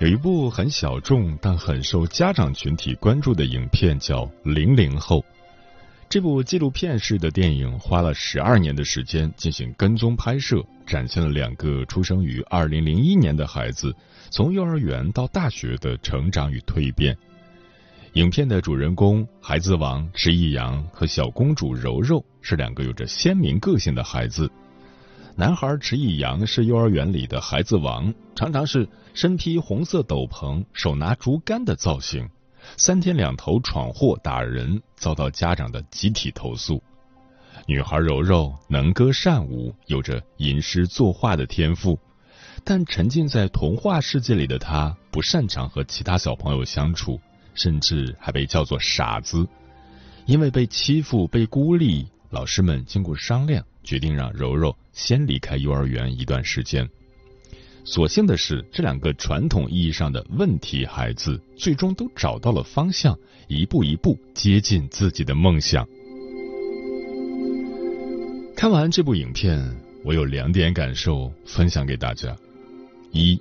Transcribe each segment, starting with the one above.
有一部很小众但很受家长群体关注的影片，叫《零零后》。这部纪录片式的电影花了十二年的时间进行跟踪拍摄，展现了两个出生于二零零一年的孩子从幼儿园到大学的成长与蜕变。影片的主人公孩子王迟一阳和小公主柔柔是两个有着鲜明个性的孩子。男孩迟一阳是幼儿园里的孩子王，常常是身披红色斗篷、手拿竹竿的造型，三天两头闯祸打人，遭到家长的集体投诉。女孩柔柔能歌善舞，有着吟诗作画的天赋，但沉浸在童话世界里的她不擅长和其他小朋友相处，甚至还被叫做傻子。因为被欺负、被孤立，老师们经过商量。决定让柔柔先离开幼儿园一段时间。所幸的是，这两个传统意义上的问题孩子最终都找到了方向，一步一步接近自己的梦想。看完这部影片，我有两点感受分享给大家：一、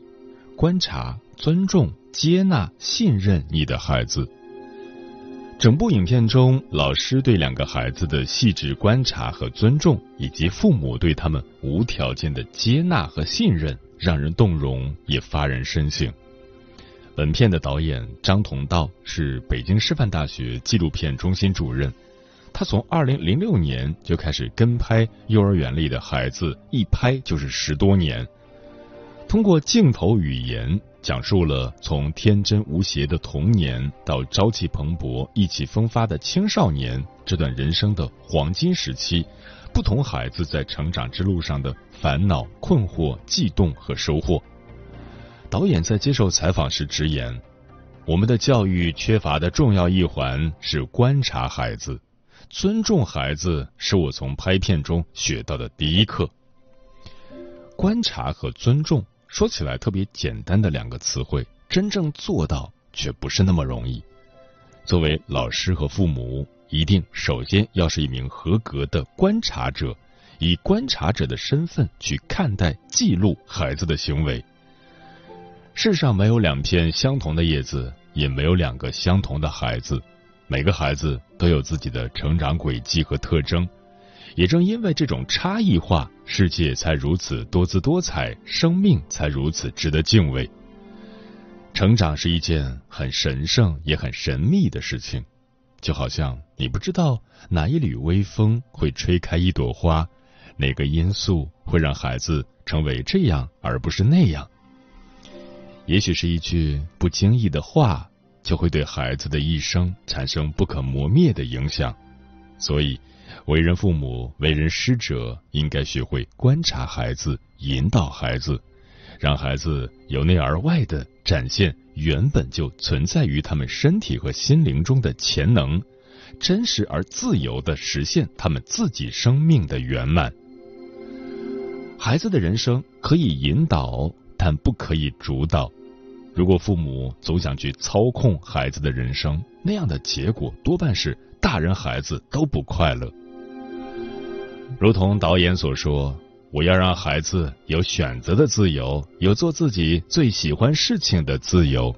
观察、尊重、接纳、信任你的孩子。整部影片中，老师对两个孩子的细致观察和尊重，以及父母对他们无条件的接纳和信任，让人动容，也发人深省。本片的导演张同道是北京师范大学纪录片中心主任，他从二零零六年就开始跟拍幼儿园里的孩子，一拍就是十多年，通过镜头语言。讲述了从天真无邪的童年到朝气蓬勃、意气风发的青少年这段人生的黄金时期，不同孩子在成长之路上的烦恼、困惑、悸动和收获。导演在接受采访时直言：“我们的教育缺乏的重要一环是观察孩子，尊重孩子是我从拍片中学到的第一课。观察和尊重。”说起来特别简单的两个词汇，真正做到却不是那么容易。作为老师和父母，一定首先要是一名合格的观察者，以观察者的身份去看待、记录孩子的行为。世上没有两片相同的叶子，也没有两个相同的孩子，每个孩子都有自己的成长轨迹和特征。也正因为这种差异化，世界才如此多姿多彩，生命才如此值得敬畏。成长是一件很神圣也很神秘的事情，就好像你不知道哪一缕微风会吹开一朵花，哪个因素会让孩子成为这样而不是那样。也许是一句不经意的话，就会对孩子的一生产生不可磨灭的影响，所以。为人父母、为人师者，应该学会观察孩子，引导孩子，让孩子由内而外的展现原本就存在于他们身体和心灵中的潜能，真实而自由的实现他们自己生命的圆满。孩子的人生可以引导，但不可以主导。如果父母总想去操控孩子的人生，那样的结果多半是大人孩子都不快乐。如同导演所说我要让孩子有选择的自由有做自己最喜欢事情的自由。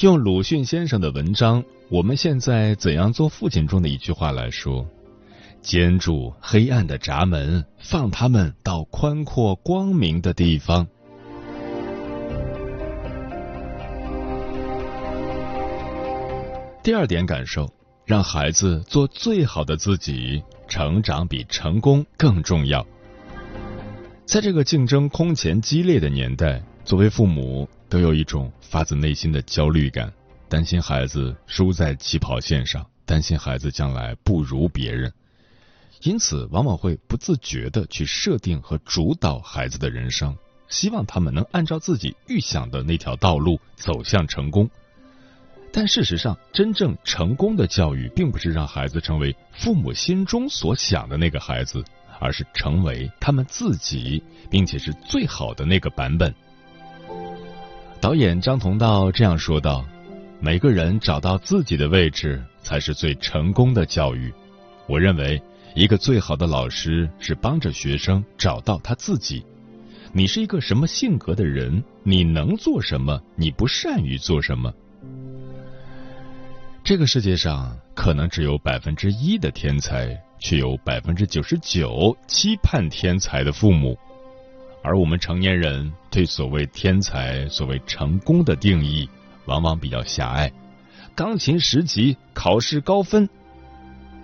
用鲁迅先生的文章我们现在怎样做父亲中的一句话来说坚住黑暗的闸门放他们到宽阔光明的地方。第二点感受让孩子做最好的自己。成长比成功更重要。在这个竞争空前激烈的年代，作为父母都有一种发自内心的焦虑感，担心孩子输在起跑线上，担心孩子将来不如别人，因此往往会不自觉的去设定和主导孩子的人生，希望他们能按照自己预想的那条道路走向成功。但事实上，真正成功的教育，并不是让孩子成为父母心中所想的那个孩子。而是成为他们自己，并且是最好的那个版本。导演张同道这样说道：“每个人找到自己的位置，才是最成功的教育。我认为，一个最好的老师是帮着学生找到他自己。你是一个什么性格的人？你能做什么？你不善于做什么？这个世界上可能只有百分之一的天才。”却有百分之九十九期盼天才的父母，而我们成年人对所谓天才、所谓成功的定义，往往比较狭隘。钢琴十级，考试高分，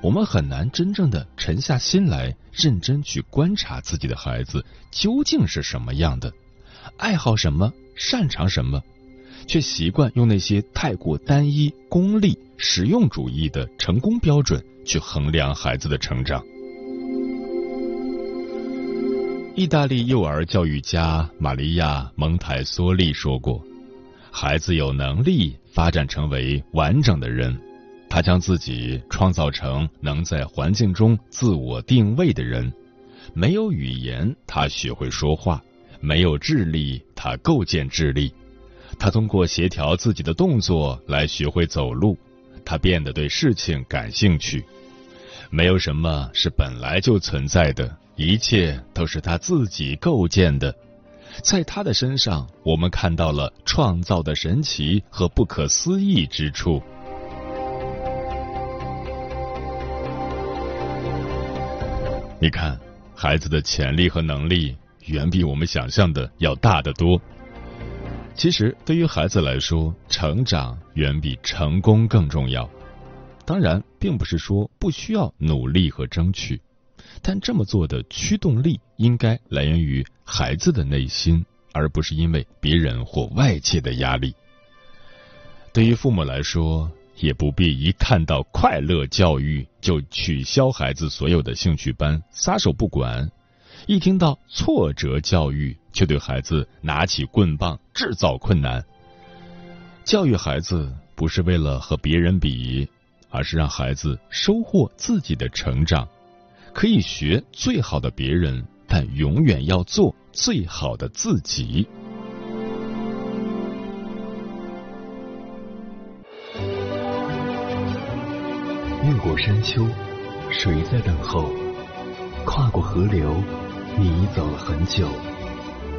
我们很难真正的沉下心来，认真去观察自己的孩子究竟是什么样的，爱好什么，擅长什么，却习惯用那些太过单一、功利、实用主义的成功标准。去衡量孩子的成长。意大利幼儿教育家玛利亚·蒙台梭利说过：“孩子有能力发展成为完整的人，他将自己创造成能在环境中自我定位的人。没有语言，他学会说话；没有智力，他构建智力。他通过协调自己的动作来学会走路。”他变得对事情感兴趣，没有什么是本来就存在的，一切都是他自己构建的。在他的身上，我们看到了创造的神奇和不可思议之处。你看，孩子的潜力和能力远比我们想象的要大得多。其实，对于孩子来说，成长远比成功更重要。当然，并不是说不需要努力和争取，但这么做的驱动力应该来源于孩子的内心，而不是因为别人或外界的压力。对于父母来说，也不必一看到快乐教育就取消孩子所有的兴趣班，撒手不管。一听到挫折教育，却对孩子拿起棍棒制造困难。教育孩子不是为了和别人比，而是让孩子收获自己的成长。可以学最好的别人，但永远要做最好的自己。越过山丘，谁在等候？跨过河流。你走了很久，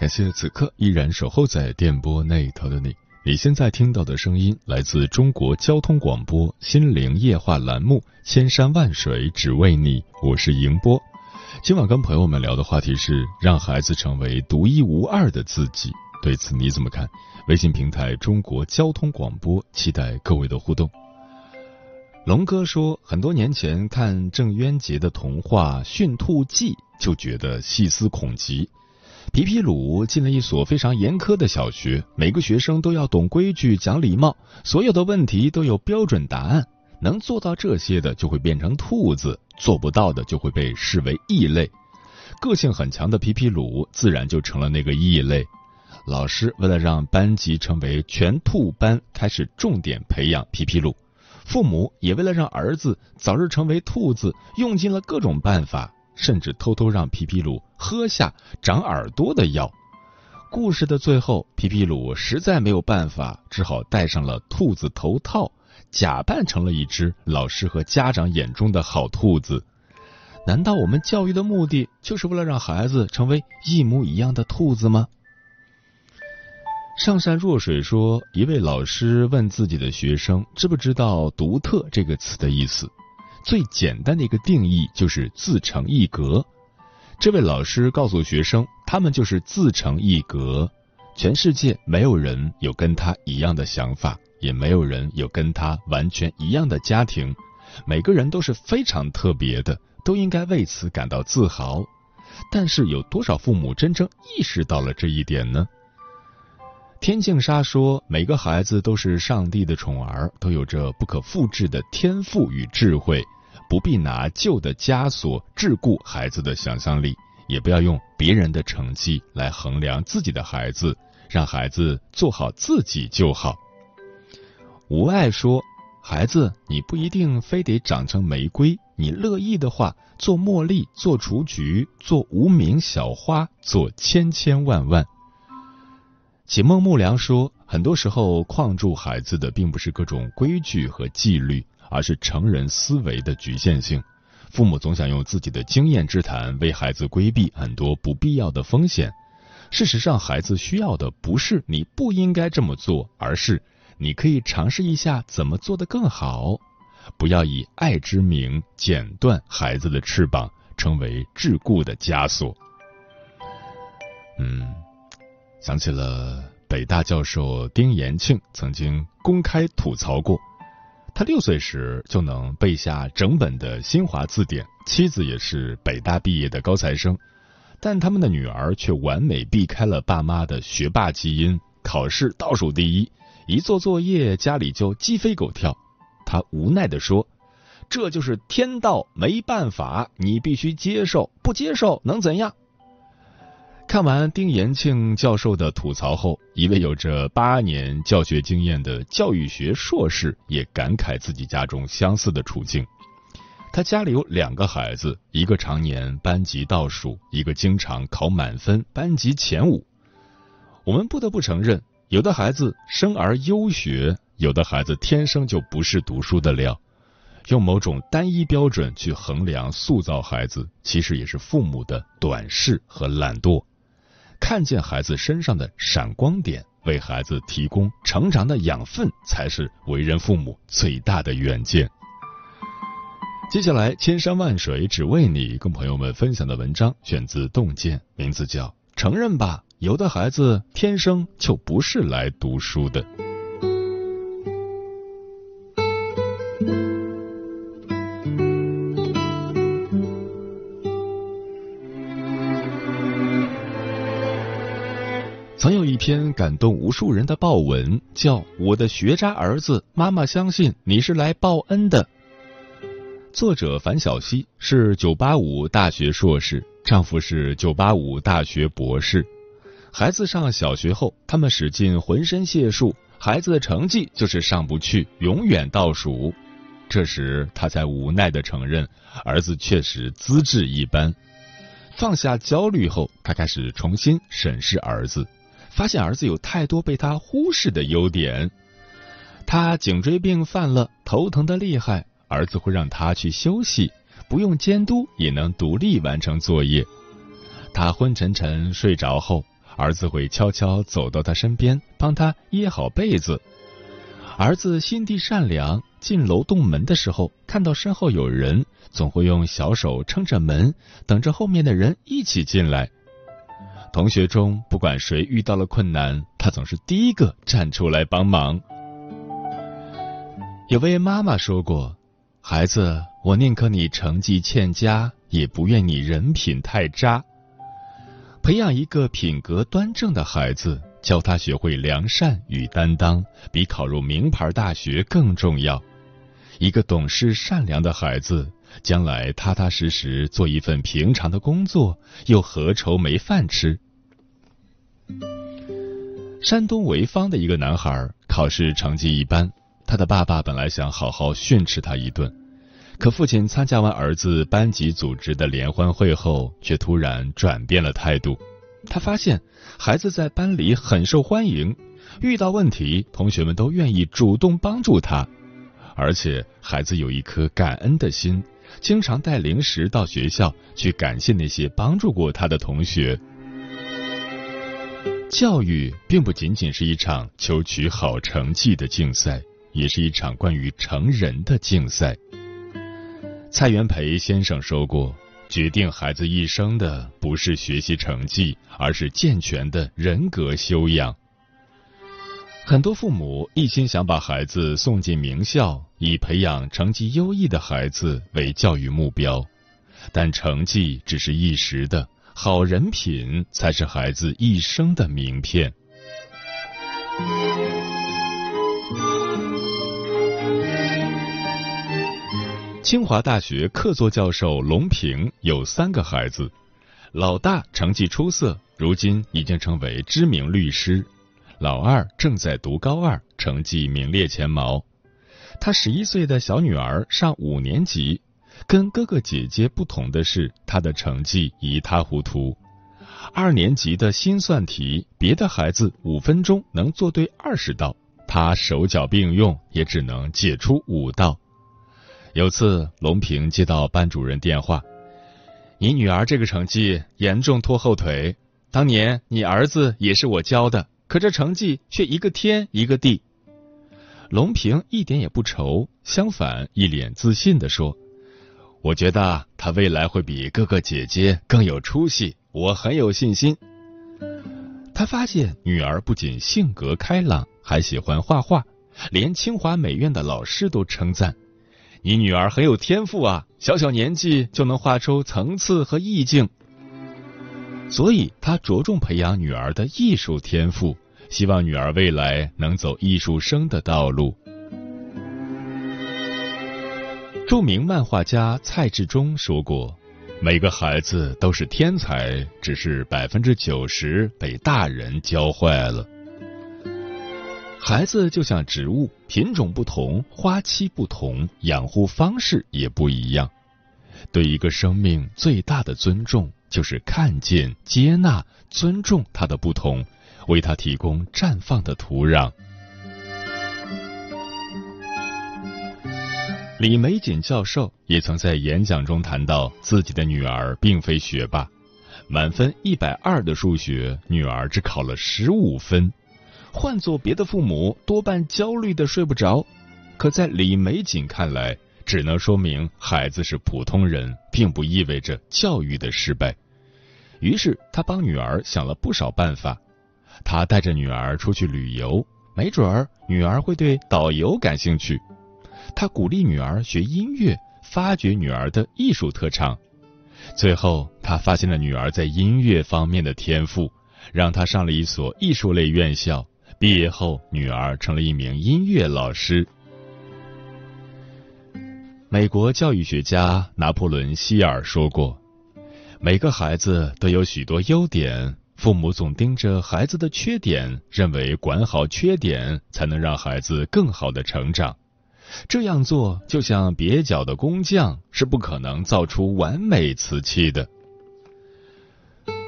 感谢此刻依然守候在电波那头的你。你现在听到的声音来自中国交通广播心灵夜话栏目《千山万水只为你》，我是迎波。今晚跟朋友们聊的话题是让孩子成为独一无二的自己，对此你怎么看？微信平台中国交通广播，期待各位的互动。龙哥说，很多年前看郑渊洁的童话《驯兔记》，就觉得细思恐极。皮皮鲁进了一所非常严苛的小学，每个学生都要懂规矩、讲礼貌，所有的问题都有标准答案。能做到这些的就会变成兔子，做不到的就会被视为异类。个性很强的皮皮鲁自然就成了那个异类。老师为了让班级成为全兔班，开始重点培养皮皮鲁。父母也为了让儿子早日成为兔子，用尽了各种办法。甚至偷偷让皮皮鲁喝下长耳朵的药。故事的最后，皮皮鲁实在没有办法，只好戴上了兔子头套，假扮成了一只老师和家长眼中的好兔子。难道我们教育的目的就是为了让孩子成为一模一样的兔子吗？上善若水说，一位老师问自己的学生知不知道“独特”这个词的意思。最简单的一个定义就是自成一格。这位老师告诉学生，他们就是自成一格，全世界没有人有跟他一样的想法，也没有人有跟他完全一样的家庭，每个人都是非常特别的，都应该为此感到自豪。但是，有多少父母真正意识到了这一点呢？天净沙说：“每个孩子都是上帝的宠儿，都有着不可复制的天赋与智慧，不必拿旧的枷锁桎梏孩子的想象力，也不要用别人的成绩来衡量自己的孩子，让孩子做好自己就好。”无爱说：“孩子，你不一定非得长成玫瑰，你乐意的话，做茉莉，做雏菊，做无名小花，做千千万万。”启梦木良说：“很多时候，框住孩子的并不是各种规矩和纪律，而是成人思维的局限性。父母总想用自己的经验之谈为孩子规避很多不必要的风险。事实上，孩子需要的不是你不应该这么做，而是你可以尝试一下怎么做得更好。不要以爱之名剪断孩子的翅膀，成为桎梏的枷锁。”嗯。想起了北大教授丁延庆曾经公开吐槽过，他六岁时就能背下整本的新华字典，妻子也是北大毕业的高材生，但他们的女儿却完美避开了爸妈的学霸基因，考试倒数第一，一做作业家里就鸡飞狗跳。他无奈地说：“这就是天道，没办法，你必须接受，不接受能怎样？”看完丁延庆教授的吐槽后，一位有着八年教学经验的教育学硕士也感慨自己家中相似的处境。他家里有两个孩子，一个常年班级倒数，一个经常考满分，班级前五。我们不得不承认，有的孩子生而优学，有的孩子天生就不是读书的料。用某种单一标准去衡量塑造孩子，其实也是父母的短视和懒惰。看见孩子身上的闪光点，为孩子提供成长的养分，才是为人父母最大的远见。接下来，千山万水只为你，跟朋友们分享的文章选自《洞见》，名字叫《承认吧，有的孩子天生就不是来读书的》。篇感动无数人的报文，叫《我的学渣儿子》，妈妈相信你是来报恩的。作者樊小溪是985大学硕士，丈夫是985大学博士。孩子上小学后，他们使尽浑身解数，孩子的成绩就是上不去，永远倒数。这时，他才无奈的承认，儿子确实资质一般。放下焦虑后，他开始重新审视儿子。发现儿子有太多被他忽视的优点，他颈椎病犯了，头疼的厉害，儿子会让他去休息，不用监督也能独立完成作业。他昏沉沉睡着后，儿子会悄悄走到他身边，帮他掖好被子。儿子心地善良，进楼洞门的时候，看到身后有人，总会用小手撑着门，等着后面的人一起进来。同学中，不管谁遇到了困难，他总是第一个站出来帮忙。有位妈妈说过：“孩子，我宁可你成绩欠佳，也不愿你人品太渣。培养一个品格端正的孩子，教他学会良善与担当，比考入名牌大学更重要。一个懂事善良的孩子。”将来踏踏实实做一份平常的工作，又何愁没饭吃？山东潍坊的一个男孩考试成绩一般，他的爸爸本来想好好训斥他一顿，可父亲参加完儿子班级组织的联欢会后，却突然转变了态度。他发现孩子在班里很受欢迎，遇到问题，同学们都愿意主动帮助他。而且孩子有一颗感恩的心，经常带零食到学校去感谢那些帮助过他的同学。教育并不仅仅是一场求取好成绩的竞赛，也是一场关于成人的竞赛。蔡元培先生说过：“决定孩子一生的不是学习成绩，而是健全的人格修养。”很多父母一心想把孩子送进名校，以培养成绩优异的孩子为教育目标，但成绩只是一时的。好人品才是孩子一生的名片。清华大学客座教授龙平有三个孩子，老大成绩出色，如今已经成为知名律师；老二正在读高二，成绩名列前茅。他十一岁的小女儿上五年级。跟哥哥姐姐不同的是，她的成绩一塌糊涂。二年级的心算题，别的孩子五分钟能做对二十道，他手脚并用也只能解出五道。有次，龙平接到班主任电话：“你女儿这个成绩严重拖后腿。当年你儿子也是我教的，可这成绩却一个天一个地。”龙平一点也不愁，相反，一脸自信地说。我觉得他未来会比哥哥姐姐更有出息，我很有信心。他发现女儿不仅性格开朗，还喜欢画画，连清华美院的老师都称赞：“你女儿很有天赋啊，小小年纪就能画出层次和意境。”所以，他着重培养女儿的艺术天赋，希望女儿未来能走艺术生的道路。著名漫画家蔡志忠说过：“每个孩子都是天才，只是百分之九十被大人教坏了。”孩子就像植物，品种不同，花期不同，养护方式也不一样。对一个生命最大的尊重，就是看见、接纳、尊重它的不同，为它提供绽放的土壤。李玫瑾教授也曾在演讲中谈到，自己的女儿并非学霸，满分一百二的数学，女儿只考了十五分。换做别的父母，多半焦虑的睡不着。可在李玫瑾看来，只能说明孩子是普通人，并不意味着教育的失败。于是，他帮女儿想了不少办法。他带着女儿出去旅游，没准儿女儿会对导游感兴趣。他鼓励女儿学音乐，发掘女儿的艺术特长。最后，他发现了女儿在音乐方面的天赋，让她上了一所艺术类院校。毕业后，女儿成了一名音乐老师。美国教育学家拿破仑·希尔说过：“每个孩子都有许多优点，父母总盯着孩子的缺点，认为管好缺点才能让孩子更好的成长。”这样做就像蹩脚的工匠，是不可能造出完美瓷器的。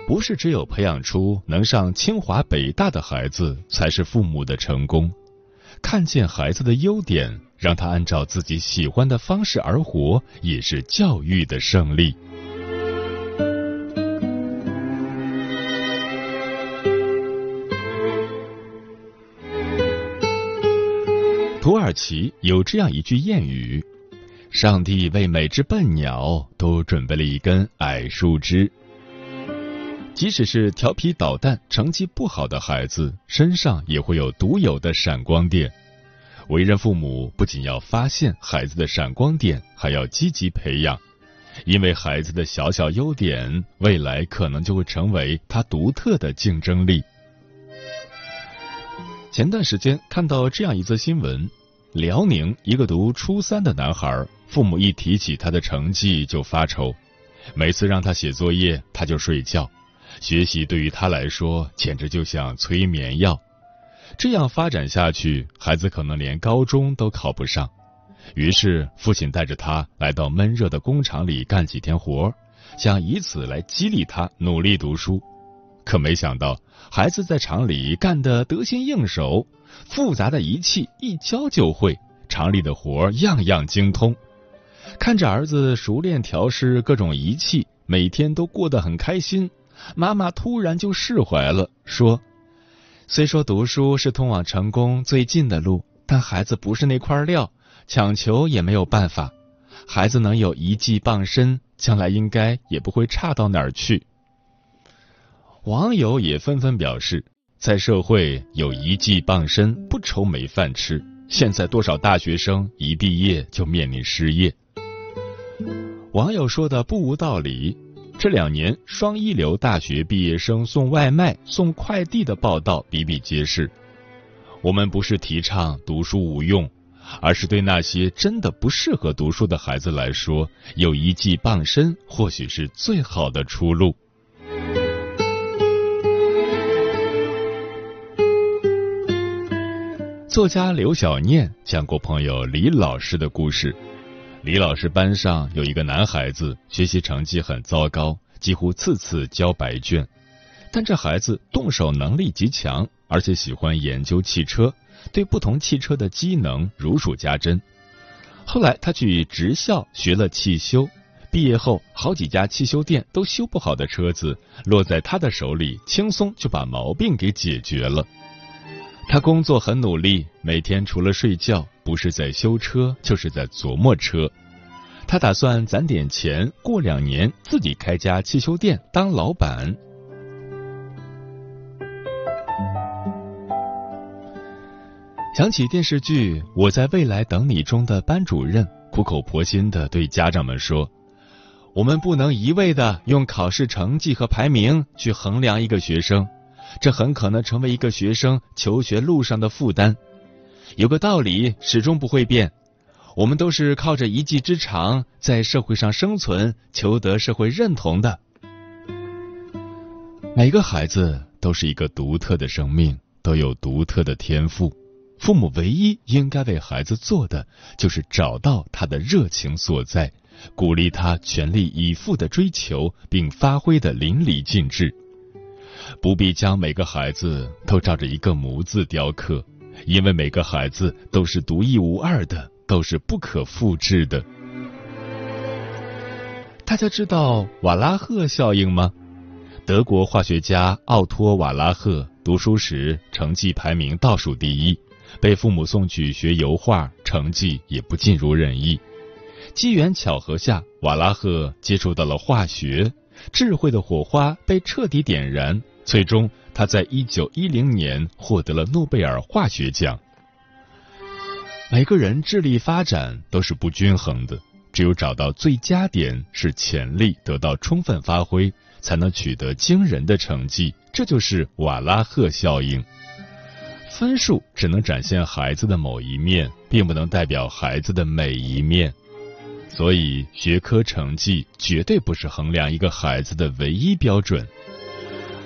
不是只有培养出能上清华北大的孩子，才是父母的成功。看见孩子的优点，让他按照自己喜欢的方式而活，也是教育的胜利。奇有这样一句谚语：“上帝为每只笨鸟都准备了一根矮树枝。”即使是调皮捣蛋、成绩不好的孩子，身上也会有独有的闪光点。为人父母不仅要发现孩子的闪光点，还要积极培养，因为孩子的小小优点，未来可能就会成为他独特的竞争力。前段时间看到这样一则新闻：辽宁一个读初三的男孩，父母一提起他的成绩就发愁，每次让他写作业他就睡觉，学习对于他来说简直就像催眠药。这样发展下去，孩子可能连高中都考不上。于是父亲带着他来到闷热的工厂里干几天活，想以此来激励他努力读书。可没想到，孩子在厂里干得得心应手，复杂的仪器一教就会，厂里的活样样精通。看着儿子熟练调试各种仪器，每天都过得很开心，妈妈突然就释怀了，说：“虽说读书是通往成功最近的路，但孩子不是那块料，强求也没有办法。孩子能有一技傍身，将来应该也不会差到哪儿去。”网友也纷纷表示，在社会有一技傍身，不愁没饭吃。现在多少大学生一毕业就面临失业？网友说的不无道理。这两年，双一流大学毕业生送外卖、送快递的报道比比皆是。我们不是提倡读书无用，而是对那些真的不适合读书的孩子来说，有一技傍身或许是最好的出路。作家刘小念讲过朋友李老师的故事。李老师班上有一个男孩子，学习成绩很糟糕，几乎次次交白卷。但这孩子动手能力极强，而且喜欢研究汽车，对不同汽车的机能如数家珍。后来他去职校学了汽修，毕业后好几家汽修店都修不好的车子，落在他的手里，轻松就把毛病给解决了。他工作很努力，每天除了睡觉，不是在修车，就是在琢磨车。他打算攒点钱，过两年自己开家汽修店当老板。想起电视剧《我在未来等你》中的班主任，苦口婆心的对家长们说：“我们不能一味的用考试成绩和排名去衡量一个学生。”这很可能成为一个学生求学路上的负担。有个道理始终不会变：我们都是靠着一技之长在社会上生存、求得社会认同的。每个孩子都是一个独特的生命，都有独特的天赋。父母唯一应该为孩子做的，就是找到他的热情所在，鼓励他全力以赴的追求，并发挥的淋漓尽致。不必将每个孩子都照着一个模子雕刻，因为每个孩子都是独一无二的，都是不可复制的。大家知道瓦拉赫效应吗？德国化学家奥托·瓦拉赫读书时成绩排名倒数第一，被父母送去学油画，成绩也不尽如人意。机缘巧合下，瓦拉赫接触到了化学，智慧的火花被彻底点燃。最终，他在一九一零年获得了诺贝尔化学奖。每个人智力发展都是不均衡的，只有找到最佳点，使潜力得到充分发挥，才能取得惊人的成绩。这就是瓦拉赫效应。分数只能展现孩子的某一面，并不能代表孩子的每一面，所以学科成绩绝对不是衡量一个孩子的唯一标准。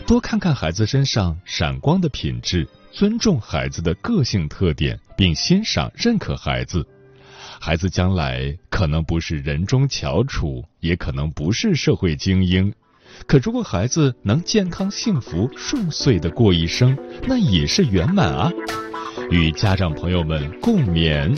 多看看孩子身上闪光的品质，尊重孩子的个性特点，并欣赏认可孩子。孩子将来可能不是人中翘楚，也可能不是社会精英，可如果孩子能健康、幸福、顺遂的过一生，那也是圆满啊！与家长朋友们共勉。